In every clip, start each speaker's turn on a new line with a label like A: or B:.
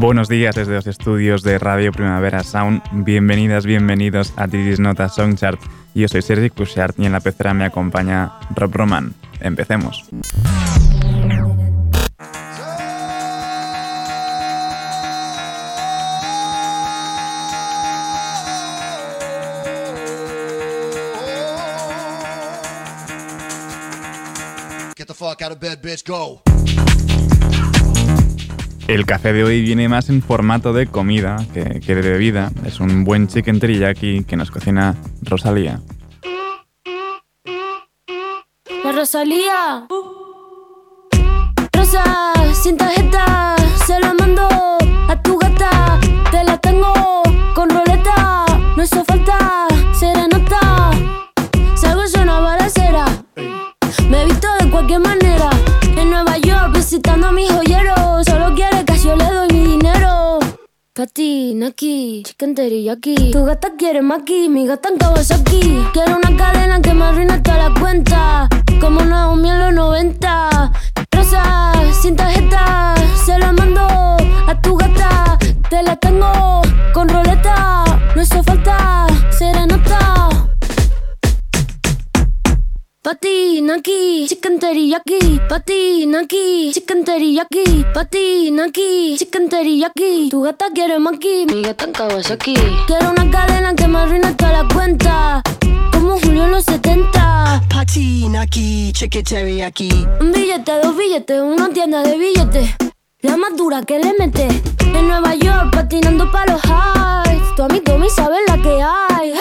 A: Buenos días desde los estudios de Radio Primavera Sound. Bienvenidas, bienvenidos a This Nota Song Chart. Yo soy Sergi Cushart y en la pecera me acompaña Rob Roman. Empecemos. Get the fuck out of bed, bitch, go. El café de hoy viene más en formato de comida que, de bebida. Es un buen chicken teriyaki que nos cocina Rosalía.
B: La Rosalía. Rosa, sin tarjeta, se lo mando a tu gata. Te la tengo con roleta, no hizo falta serenata. Salgo yo una balacera, me he visto de cualquier manera. Pati, Naki, chicken teriyaki. Tu gata quiere maki, mi gata en Kawasaki. Quiero una cadena que me arruine toda la cuenta. Como Naomi en los 90. Rosa, sin tarjeta, se la mando a tu gata. Te la tengo Patina aquí, chicken teriyaki. Patina aquí, chicken teriyaki. Patina aquí, chicken teriyaki. Tu gata quiere maki, mi gata en Kawasaki. Quiero una cadena que me arruine toda la cuenta. Como Julio en los 70.
C: Patina aquí, chicken teriyaki.
B: Un billete, dos billetes, una tienda de billetes. La más dura que le mete. En Nueva York, patinando para los highs. Tu amigo me sabe la que hay.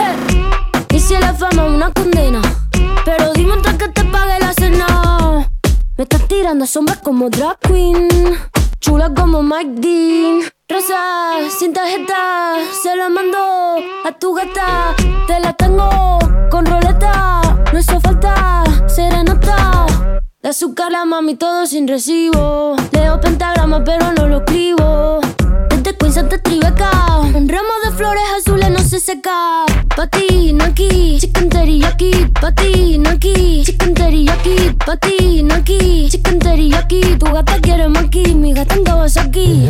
B: Y si la fama una condena. Pero dime antes que te pague la cena. Me estás tirando sombras como drag queen. Chula como Mike Dean. Rosa, sin tarjeta, se la mando a tu gata. Te la tengo con roleta. No hizo falta serenata. De azúcar la mami todo sin recibo. Leo pentagrama pero no lo escribo. Desde Queens hasta Tribeca. Un ramo de flores azules no se seca. Patina aquí, chicken teriyaki. Patina aquí, chicken teriyaki. Patina aquí, chicken teriyaki. Tu gata quiere maki, mi gata en Kawasaki.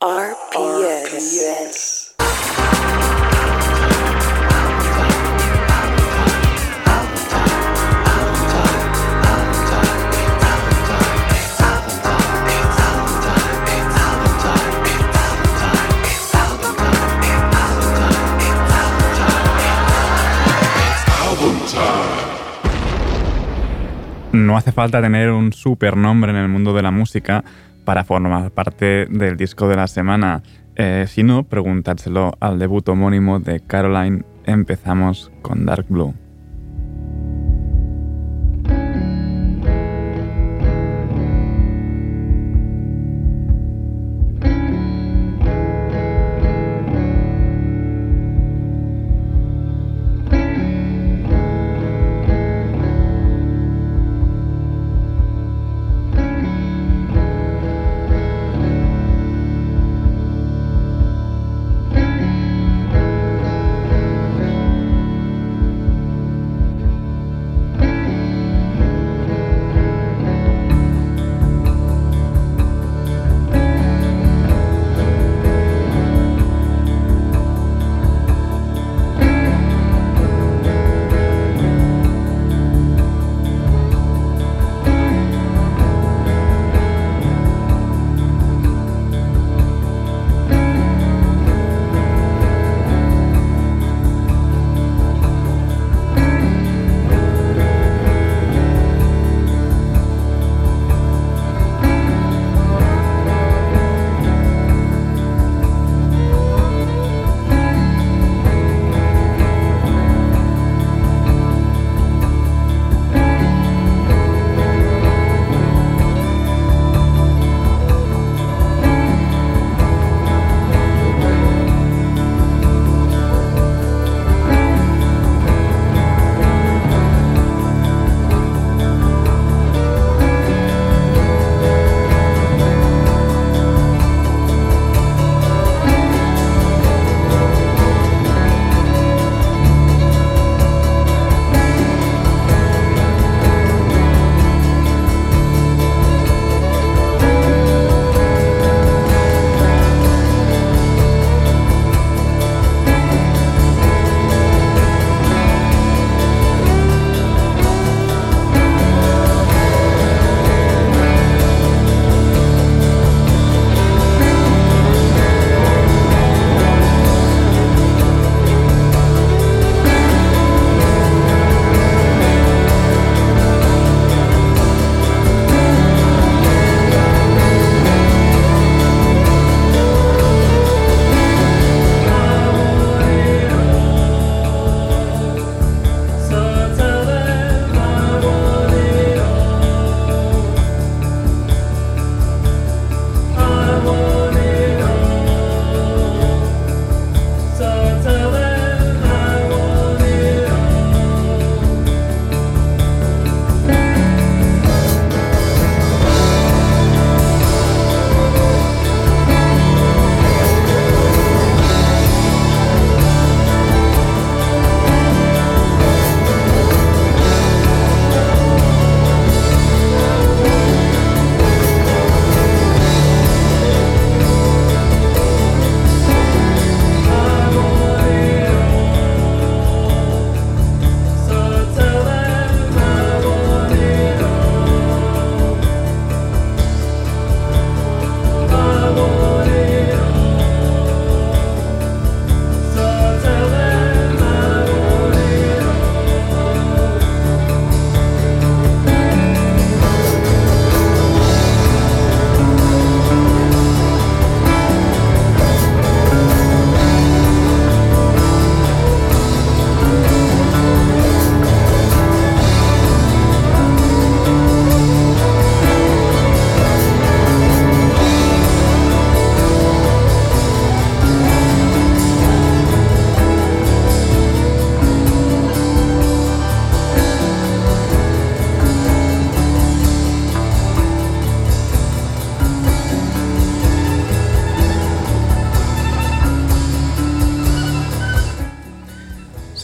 D: RPS.
A: No hace falta tener un super nombre en el mundo de la música para formar parte del disco de la semana. Eh, preguntárselo al debut homónimo de Caroline. Empezamos con Dark Blue.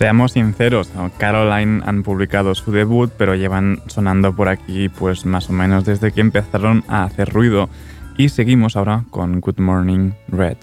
A: Seamos sinceros, Caroline han publicado su debut, pero llevan sonando por aquí pues más o menos desde que empezaron a hacer ruido. Y seguimos ahora con Good Morning Red.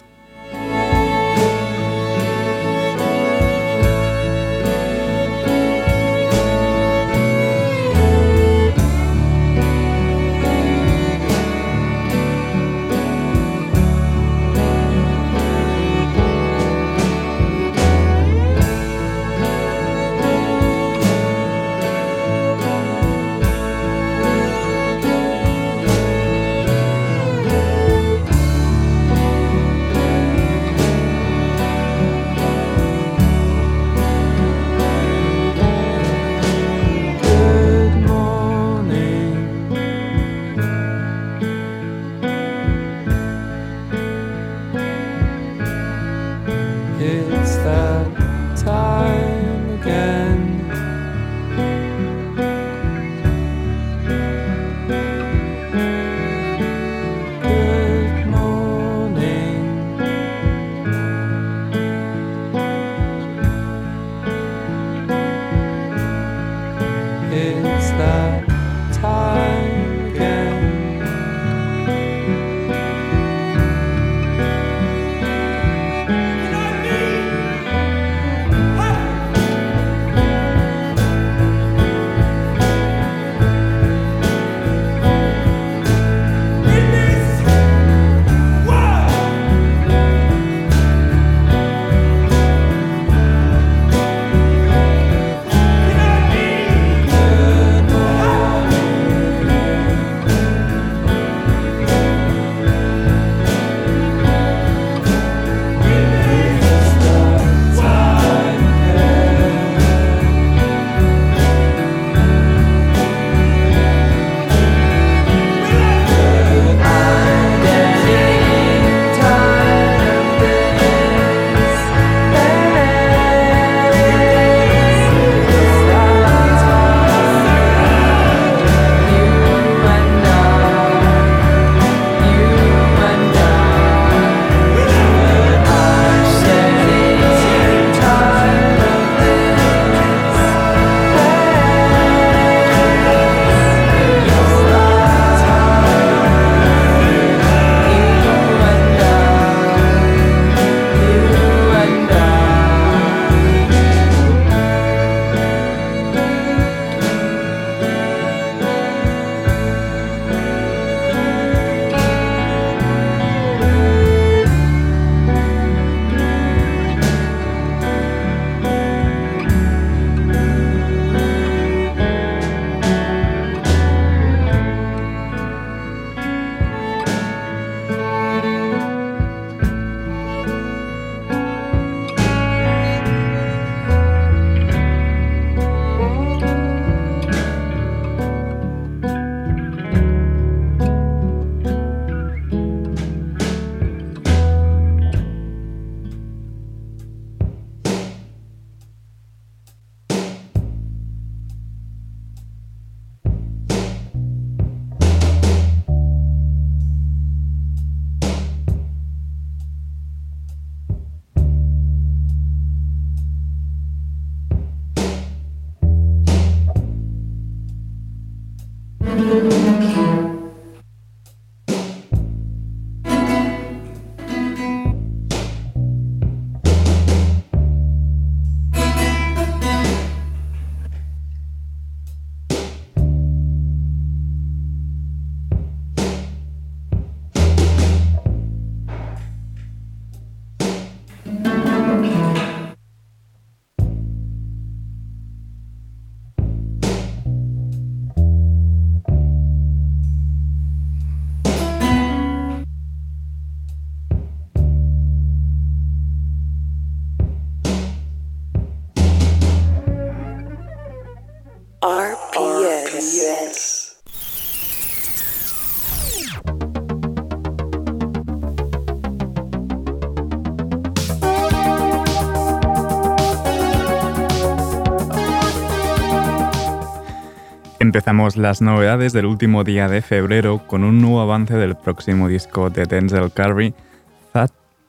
A: Empezamos las novedades del último día de febrero con un nuevo avance del próximo disco de Denzel Curry,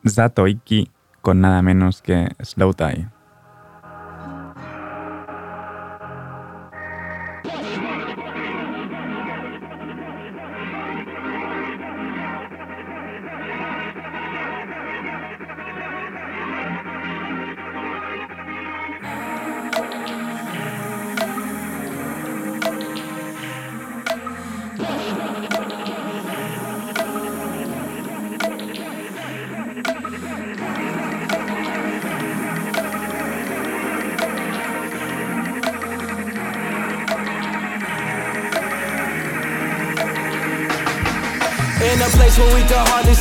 A: Zatoiki, con nada menos que Slow Tie.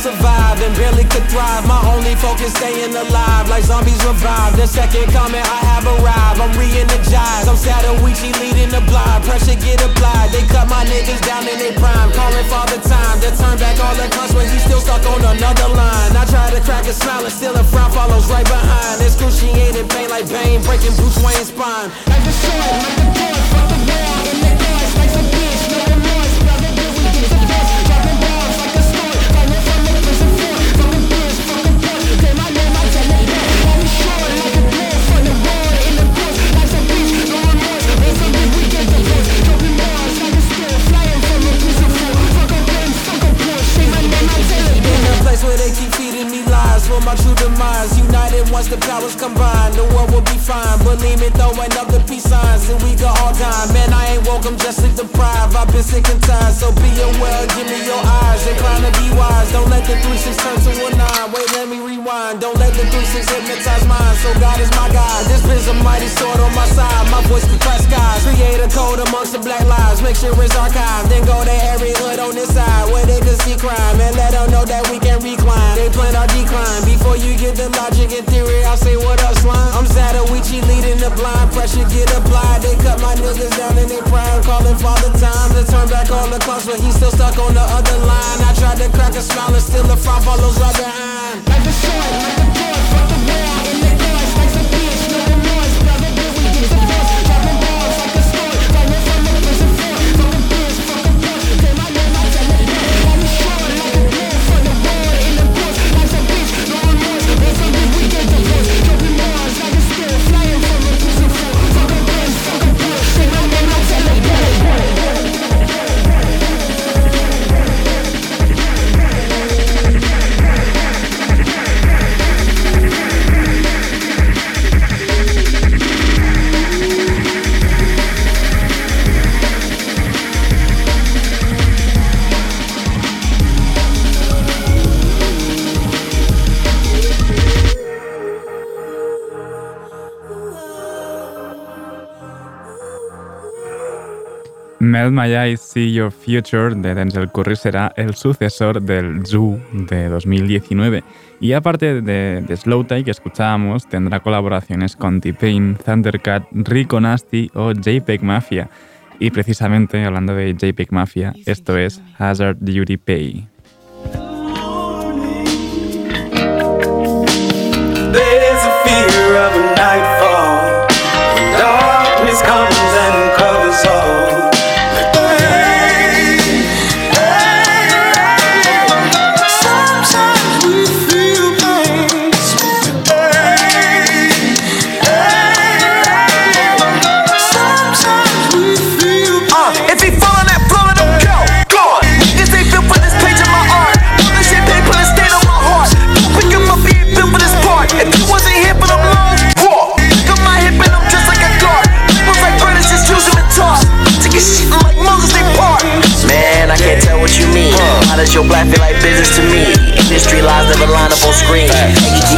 E: Could hardly survive and barely could thrive. My only focus staying alive, like zombies revive. The second comment I have arrived, I'm re-energized. I'm Sadawichi leading the blind, pressure get applied. They cut my niggas down in their prime, calling father time. They turn back all the cunts when he's still stuck on another line. I try to crack a smile and still a frown follows right behind. Excruciating pain like Bane, breaking Bruce Wayne's spine. Like the sword, like the the for my true demise. United once the powers combine, the world will be fine. Believe me, throwing up the peace signs, and we got all time. Man, I ain't welcome, just sleep deprived. I've been sick and tired, so be aware. Give me your eyes, incline to be wise. Don't let the three six turn to a nine. Wait, let me rewind. Don't let the three six hypnotize mine. So God is my guide. This is a mighty sword on my side. My voice can crack skies. Create a code amongst the black lives. Make sure it's archived. Then go to every hood on this side where they can see crime and let them know that we can I'll say what up, slime. I'm Sadawichi leading the blind. Pressure get applied. They cut my niggas down in their prime. Calling father time to turn back all the clocks, but he's still stuck on the other line. I tried to crack a smile and still the frown follows right behind. Like the door,
A: Melt My Eyes, See Your Future de Denzel Curry será el sucesor del Zoo de 2019. Y aparte de, de Slow Tie que escuchábamos, tendrá colaboraciones con T-Pain, Thundercat, Rico Nasty o JPEG Mafia. Y precisamente hablando de JPEG Mafia, esto es Hazard Duty Pay.
F: There's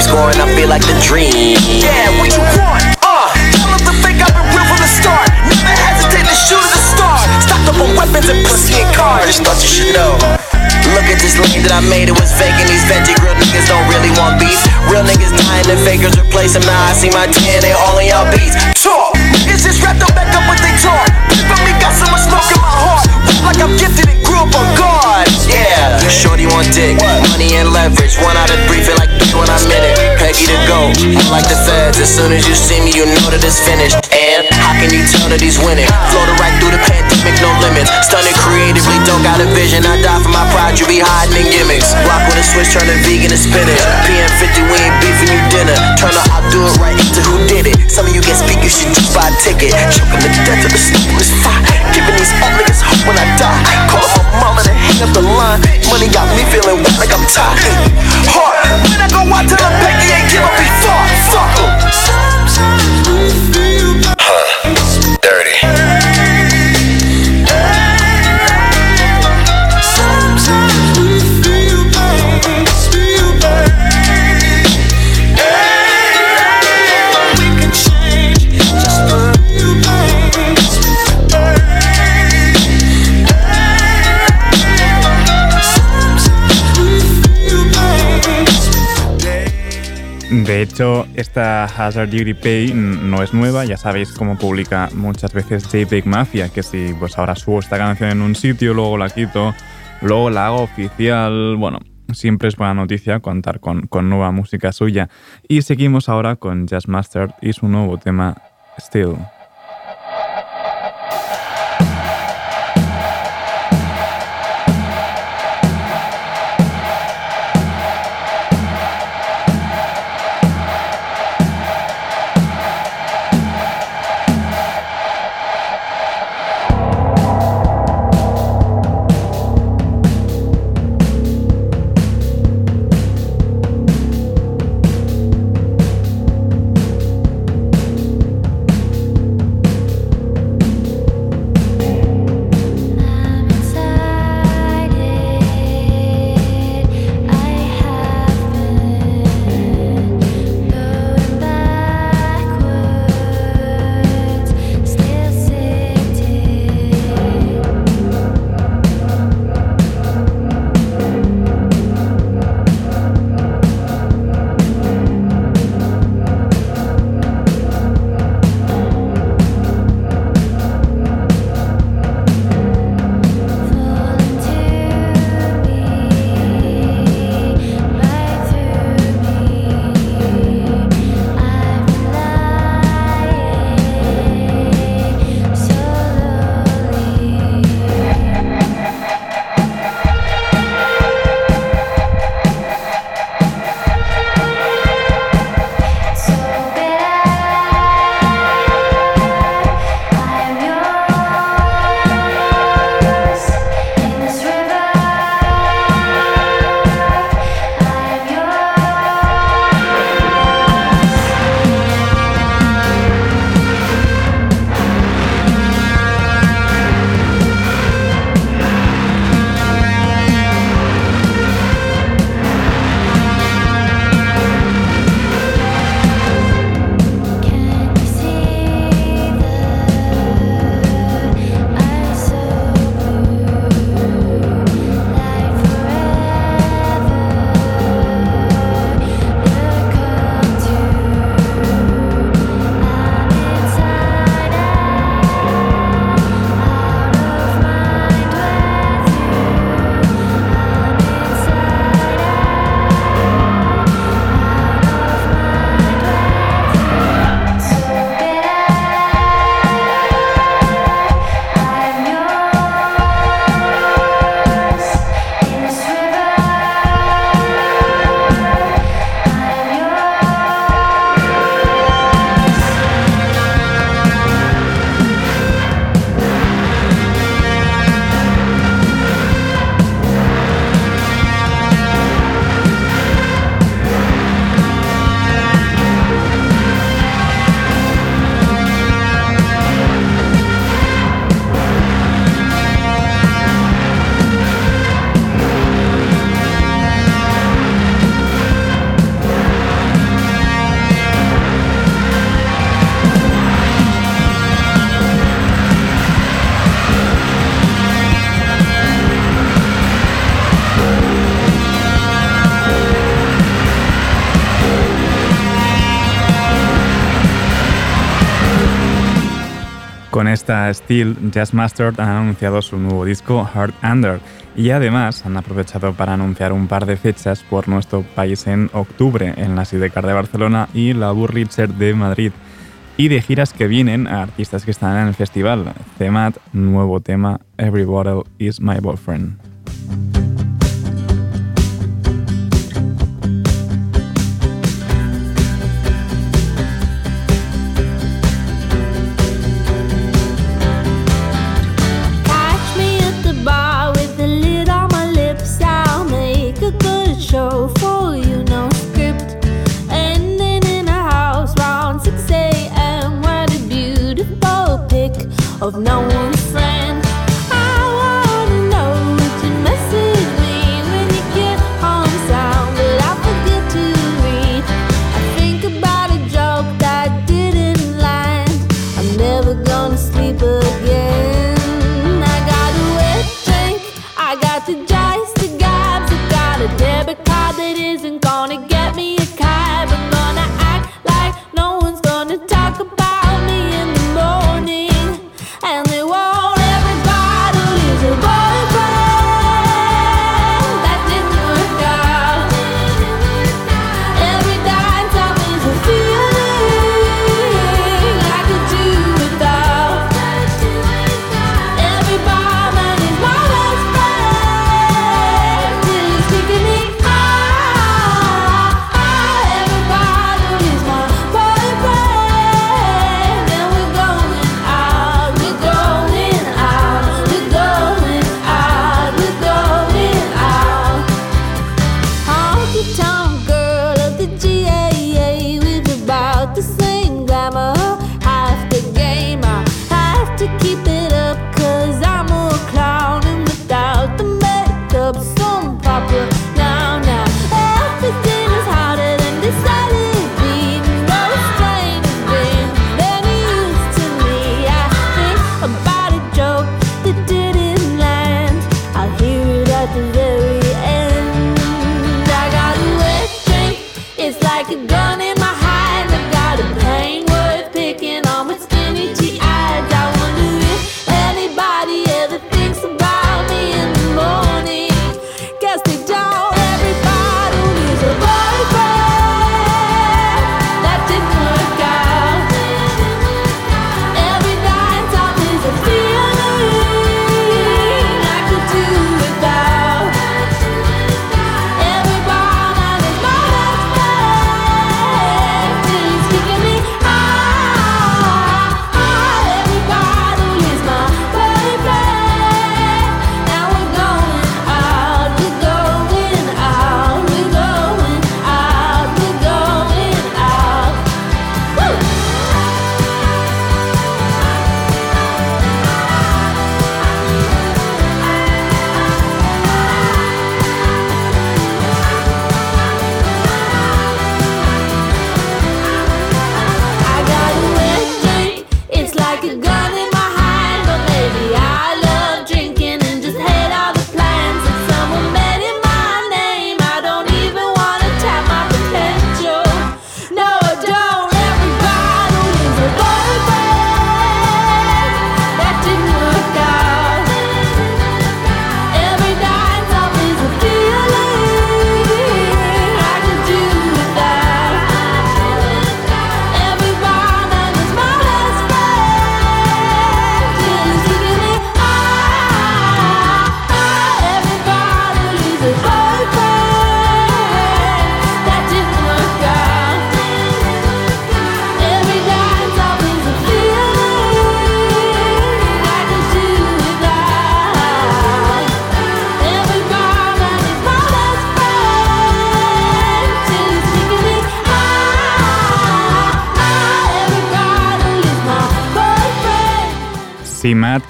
G: scoring, I feel like the dream.
H: Yeah, what you want? Uh, tell him to think I've been real from the start. Never hesitate to shoot at the star. Stocked up on weapons and pussy and
G: I
H: cars.
G: just thought you should know. Look at this lane that I made, it was fake and these veggie grill niggas don't really want beef. Real niggas dying and fakers replace them. Now I see my 10, they all in y'all beats.
H: Talk, niggas just wrapped up back up what they talk. From me, got so much smoke in my heart. Rap like I'm gifted and grew up on guard.
G: Yeah, shorty want dick, money and leverage. One out of three, feel like three when I'm in it. Peggy to go, I'm like the feds. As soon as you see me, you know that it's finished. And how can you tell that he's winning? Floated right through the pandemic, no limits. Stunning creatively, don't got a vision. I die for my pride, you be hiding in gimmicks. Rock with a switch, turning vegan to spinach. PM50, we ain't beefing you dinner. Turn the I'll do it right into who did it. Some of you get speak, you should just buy a ticket. Choking the death of the stupidest fight. Giving these old niggas hope when I die. Call up hang up the line. Money got me feeling like I'm tired.
H: Hard, when I go out to the Peggy ain't give up before. Fuck 'em.
I: De hecho, esta Hazard Duty Pay no es nueva, ya sabéis cómo publica muchas veces JPEG Mafia, que si pues ahora subo esta canción en un sitio, luego la quito, luego la hago oficial, bueno, siempre es buena noticia contar con, con nueva música suya. Y seguimos ahora con Jazz Master y su nuevo tema, Still. Con esta Steel, Jazz Master han anunciado su nuevo disco Heart Under y además han aprovechado para anunciar un par de fechas por nuestro país en octubre en la Sidecar de Barcelona y la Burlitzer de Madrid y de giras que vienen a artistas que están en el festival. Cemat, nuevo tema, Every Bottle is My Boyfriend.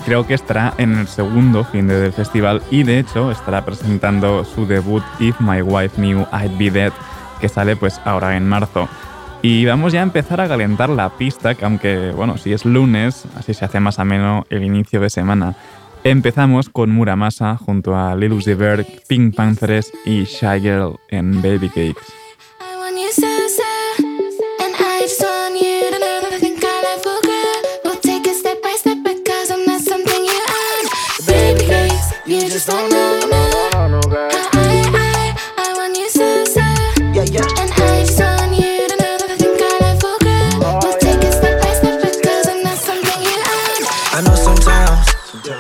A: Creo que estará en el segundo fin de del festival y de hecho estará presentando su debut If My Wife Knew I'd Be Dead, que sale pues ahora en marzo. Y vamos ya a empezar a calentar la pista, que aunque bueno, si es lunes, así se hace más ameno el inicio de semana. Empezamos con Muramasa junto a Lil Uzi Pink Panthers y Shy Girl en Baby Cakes.
J: just oh, no no no I know, I, I, I want you so, so. And I just want you to know that I think I we'll oh, step by step because I'm not something you.
K: I know sometimes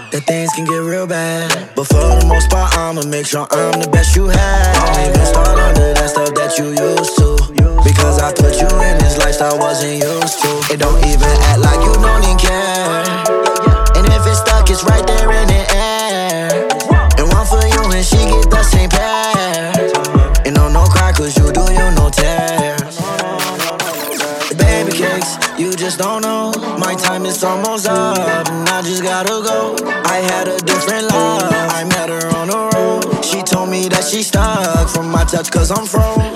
K: that things can get real bad. But for the most part, I'ma make sure I'm the best you had. Don't even start under that stuff that you used to. Because I put you in this lifestyle wasn't used to. It don't even act like you don't even care. And if it's stuck, it's right there in the air. It's almost up, and I just gotta go. I had a different love, I met her on the road. She told me that she stuck from my touch, cause I'm froze.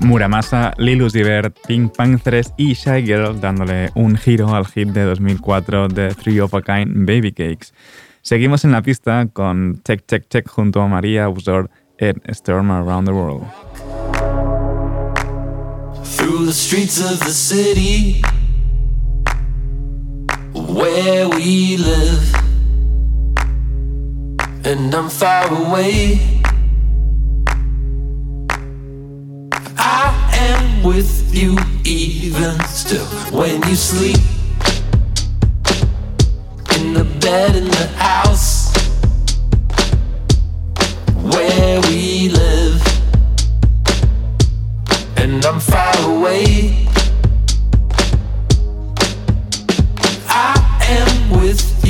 A: Muramasa, Lil Uzi Vert, Pink Panthers y Shy Girl dándole un giro al hit de 2004 de Three of a Kind Baby Cakes. Seguimos en la pista con Check Check Check junto a María Usor en Storm Around the World.
L: through the streets of the city where we live. And I'm far away. Am with you even still when you sleep in the bed in the house where we live and I'm far away.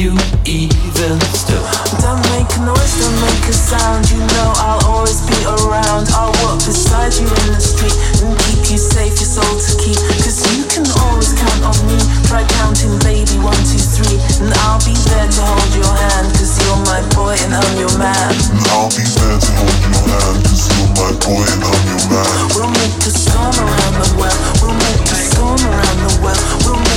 L: You even still.
M: Don't make a noise, don't make a sound. You know I'll always be around. I'll walk beside you in the street and keep you safe, your soul to keep. Cause you can always count on me. Try counting, baby, one, two, three. And I'll be there to hold your hand. Cause you're my boy and I'm your man.
N: And I'll be there to hold your hand Cause you're my boy and I'm your man
M: We'll make a storm around the world. We'll make a storm around the world. We'll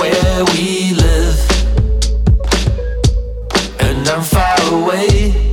L: where we live, and I'm far away.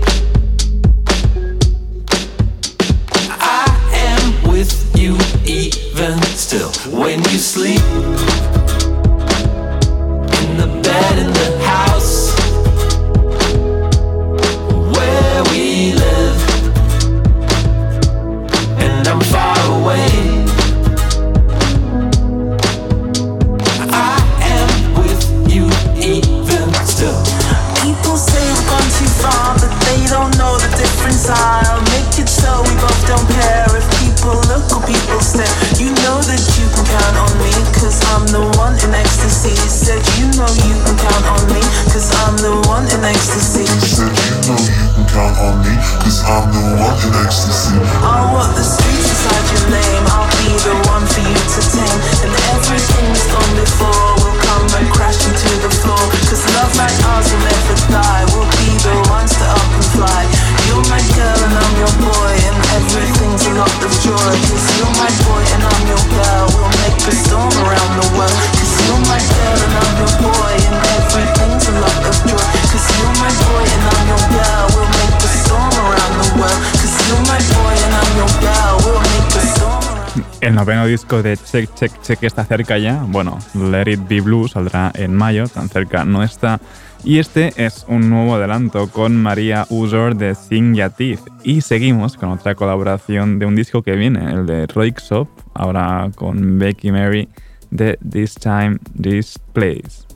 A: Disco de Check Check Check está cerca ya. Bueno, Let It Be Blue saldrá en mayo, tan cerca no está. Y este es un nuevo adelanto con María Usor de Sing Yatif. Y seguimos con otra colaboración de un disco que viene, el de Roixop, ahora con Becky Mary de This Time, This Place.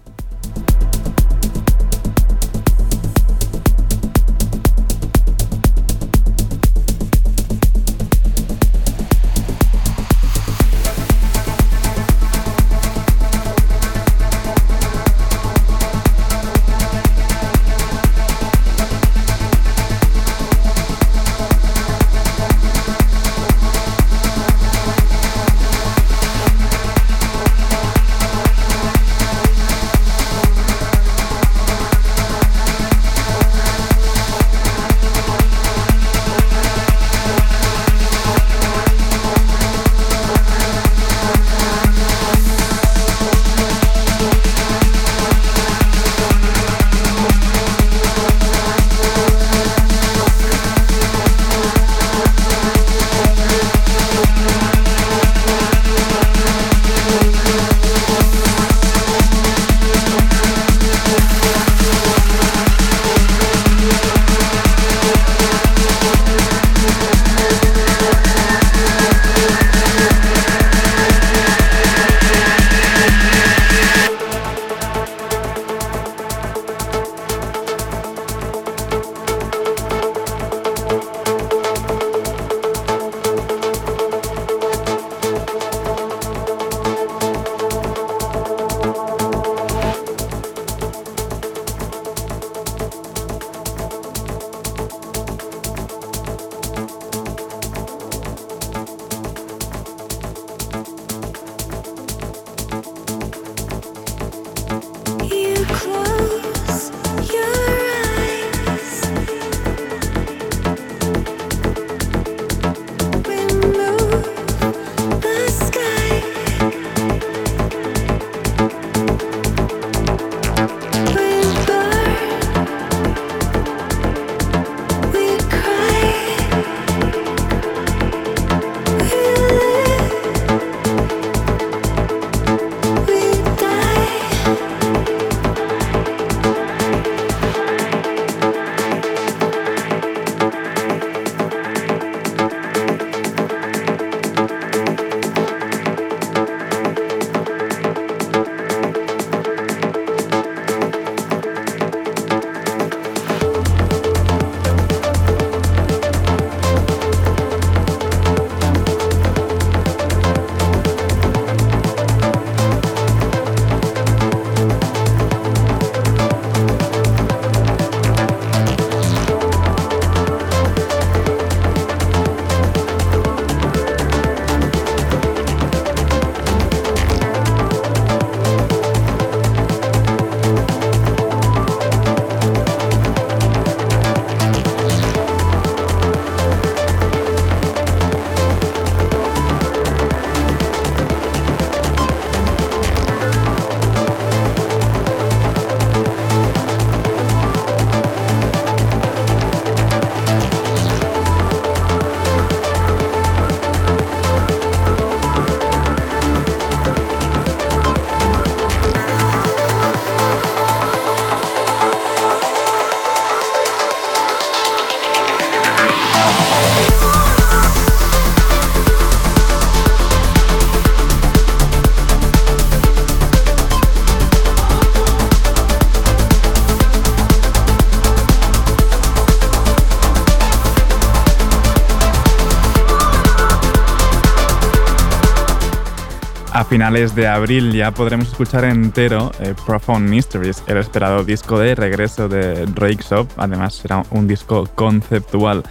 F: Finales de abril ya podremos escuchar entero eh, Profound Mysteries, el esperado disco de regreso de Drake Shop. Además, será un disco conceptual.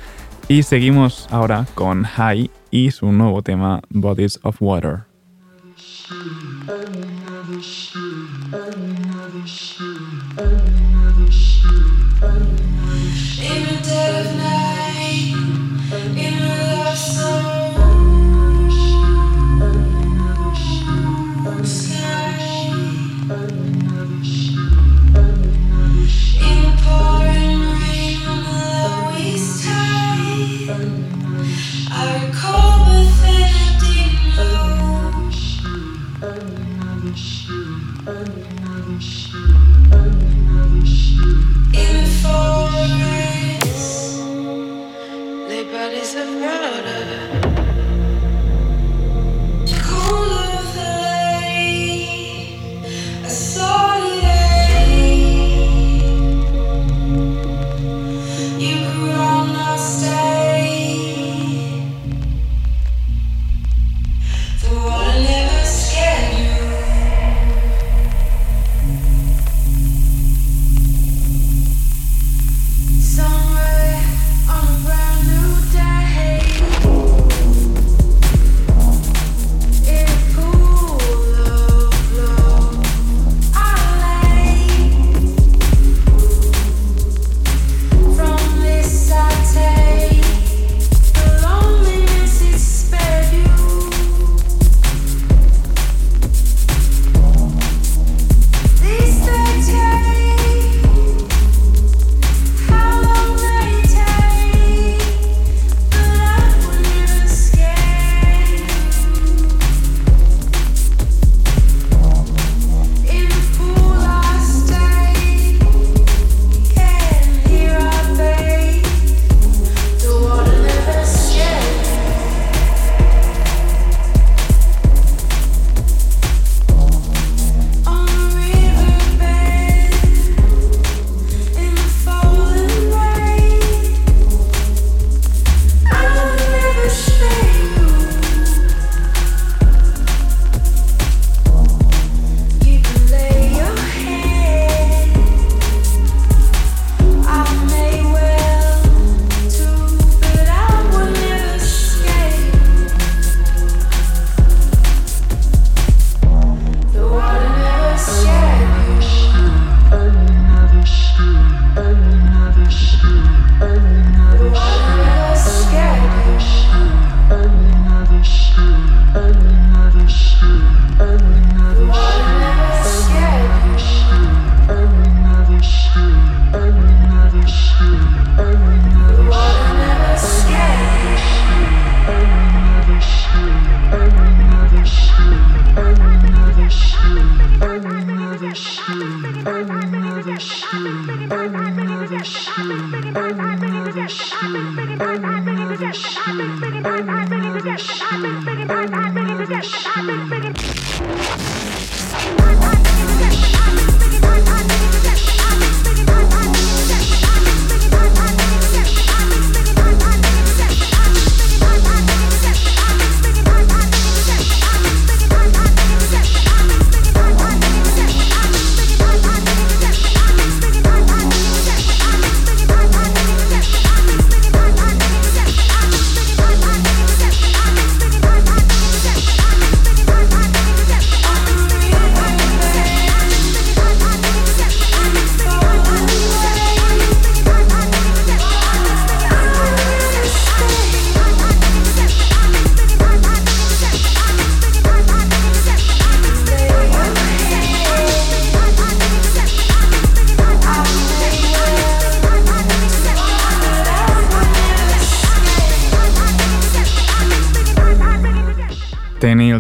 F: Y seguimos ahora con High y su nuevo tema Bodies of Water.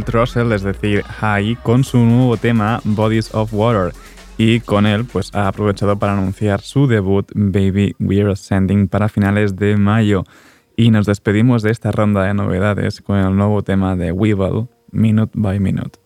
F: Trussell, es decir, High, con su nuevo tema Bodies of Water. Y con él, pues ha aprovechado para anunciar su debut Baby We're Ascending para finales de mayo. Y nos despedimos de esta ronda de novedades con el nuevo tema de Weevil, Minute by Minute.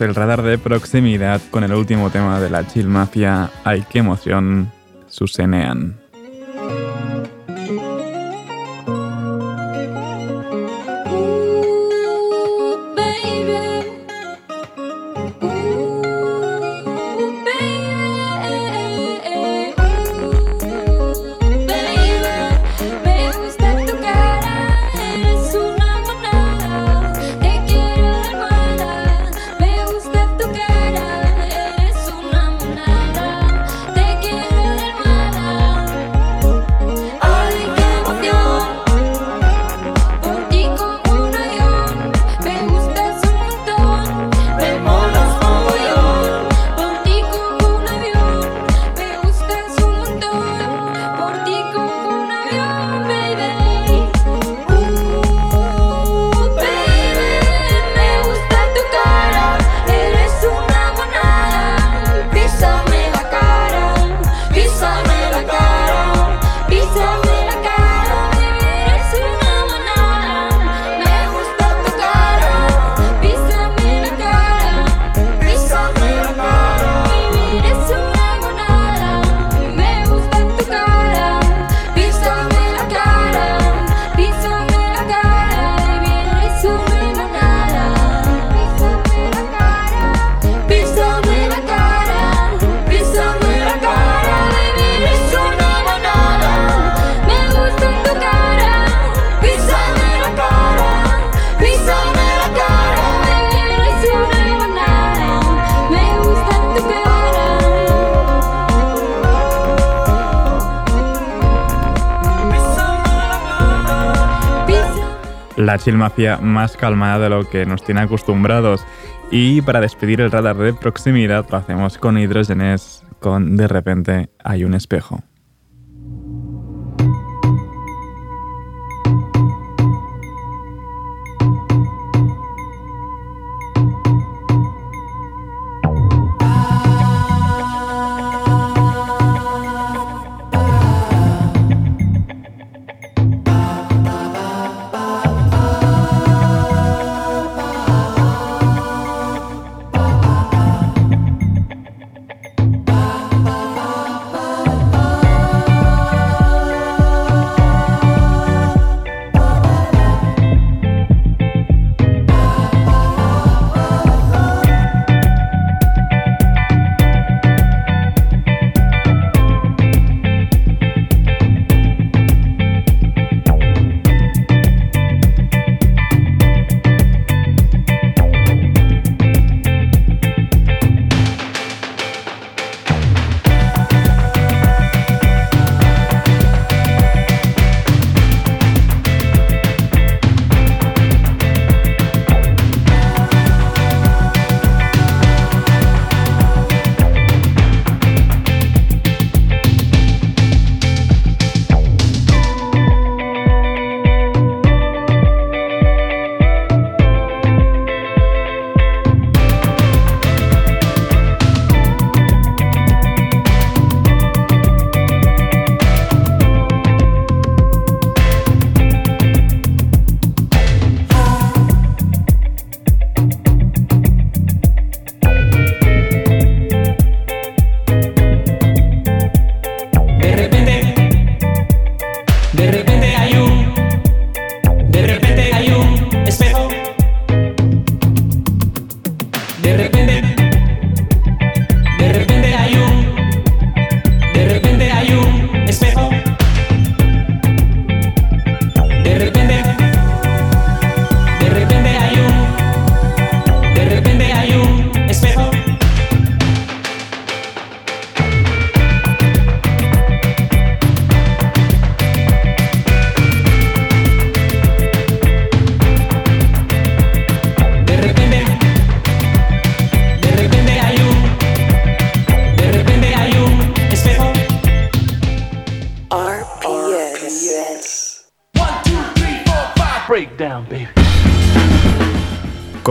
I: el radar de proximidad con el último tema de la chill mafia. ¡Ay, qué emoción! Susenean. Brasil Mafia más calmada de lo que nos tiene acostumbrados. Y para despedir el radar de proximidad lo hacemos con hidrógenes con De repente hay un espejo.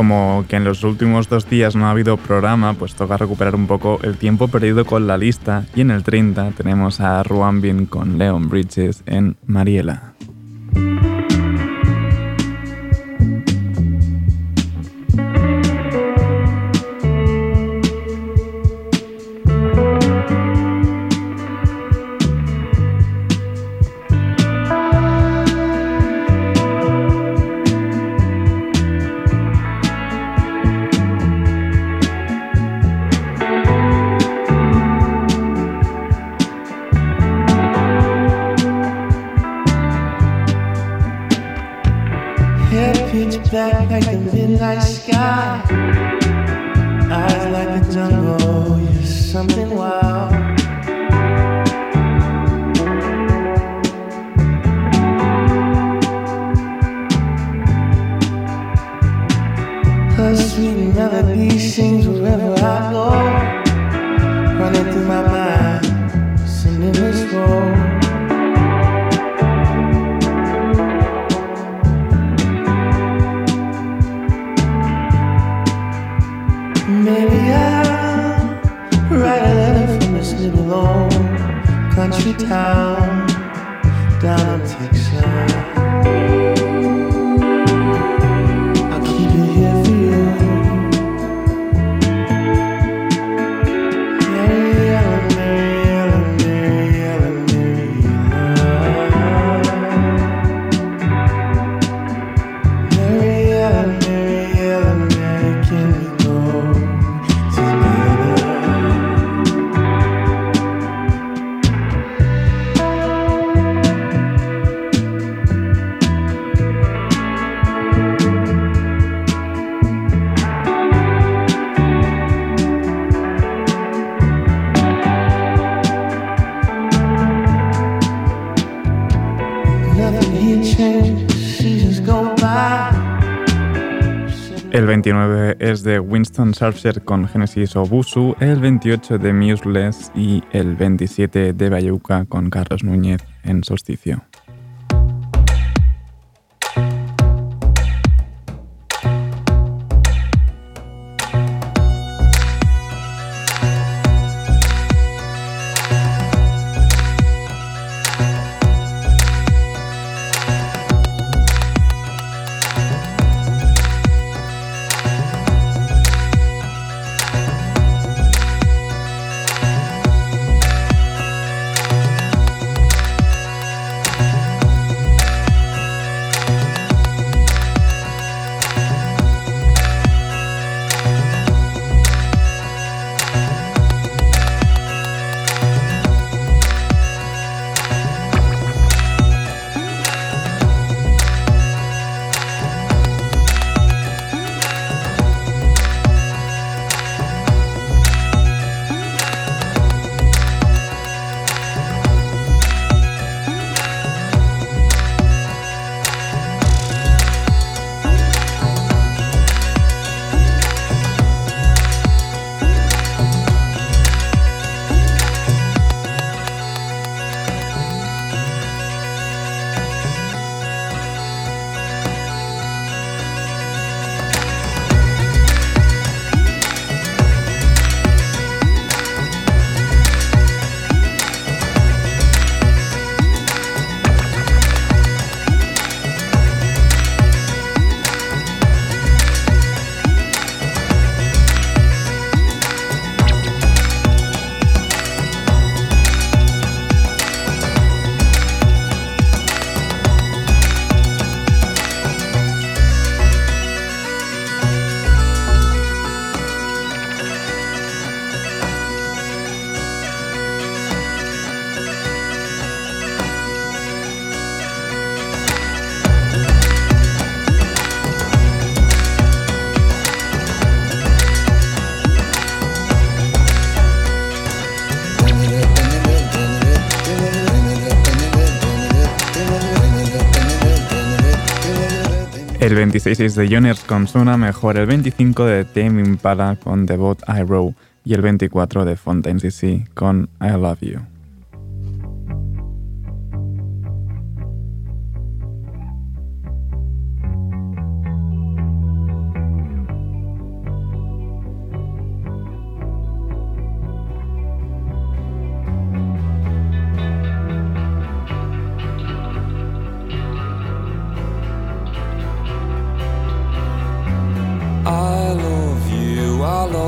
O: Como que en los últimos dos días no ha habido programa, pues toca recuperar un poco el tiempo perdido con la lista. Y en el 30 tenemos a Ruambin con Leon Bridges en Mariela. 29 es de Winston Surfer con Genesis Obusu, el 28 de Museless y el 27 de Bayuca con Carlos Núñez en Solsticio. 26 es de Joners con Suna Mejor, el 25 de Tame Impala con The Boat I Row y el 24 de Fontaine CC con I Love You.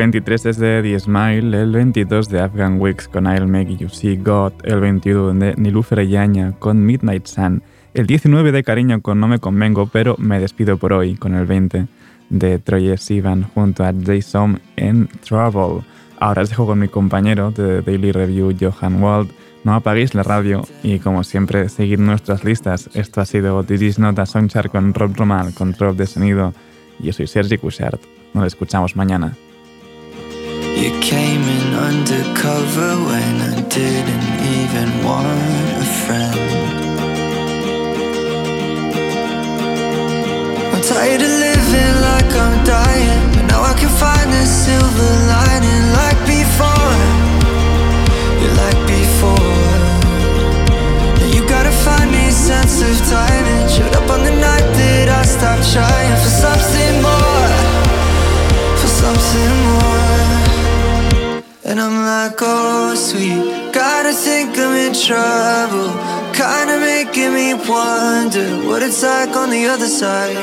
A: 23 es de The Smile, el 22 de Afghan Wigs con I'll Make You See God, el 21 de Nilufer Yaña con Midnight Sun, el 19 de Cariño con No Me Convengo, pero me despido por hoy con el 20 de Troye Sivan junto a Jason en Trouble. Ahora os dejo con mi compañero de Daily Review, Johan Wald. No apaguéis la radio y, como siempre, seguid nuestras listas. Esto ha sido This Is Not a Songchart con Rob Roman, control de sonido. Yo soy Sergi Cushart. Nos escuchamos mañana.
P: Came in undercover when I didn't even want a friend. I'm tired of living like I'm dying, but now I can find a silver lining like before. Yeah, like before. Yeah, You gotta find me sense of timing. Showed up on the night that I stopped trying for something more, for something more. And I'm like, oh sweet, gotta think I'm in trouble. Kinda making me wonder what it's like on the other side.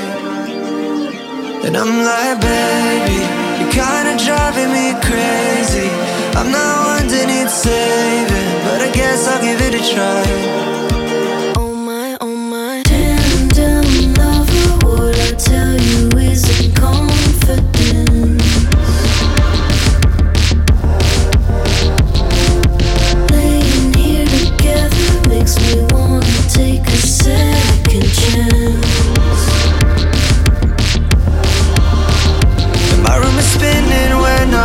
P: And I'm like, baby, you're kinda driving me crazy. I'm not one that needs saving, but I guess I'll give it a try.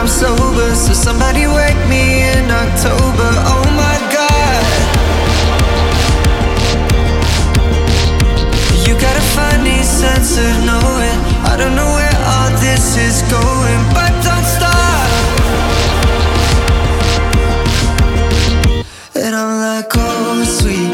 B: I'm sober, so somebody wake me in October. Oh my god. You got a funny sense of knowing. I don't know
P: where all this is going, but don't stop. And I'm like, oh, sweet.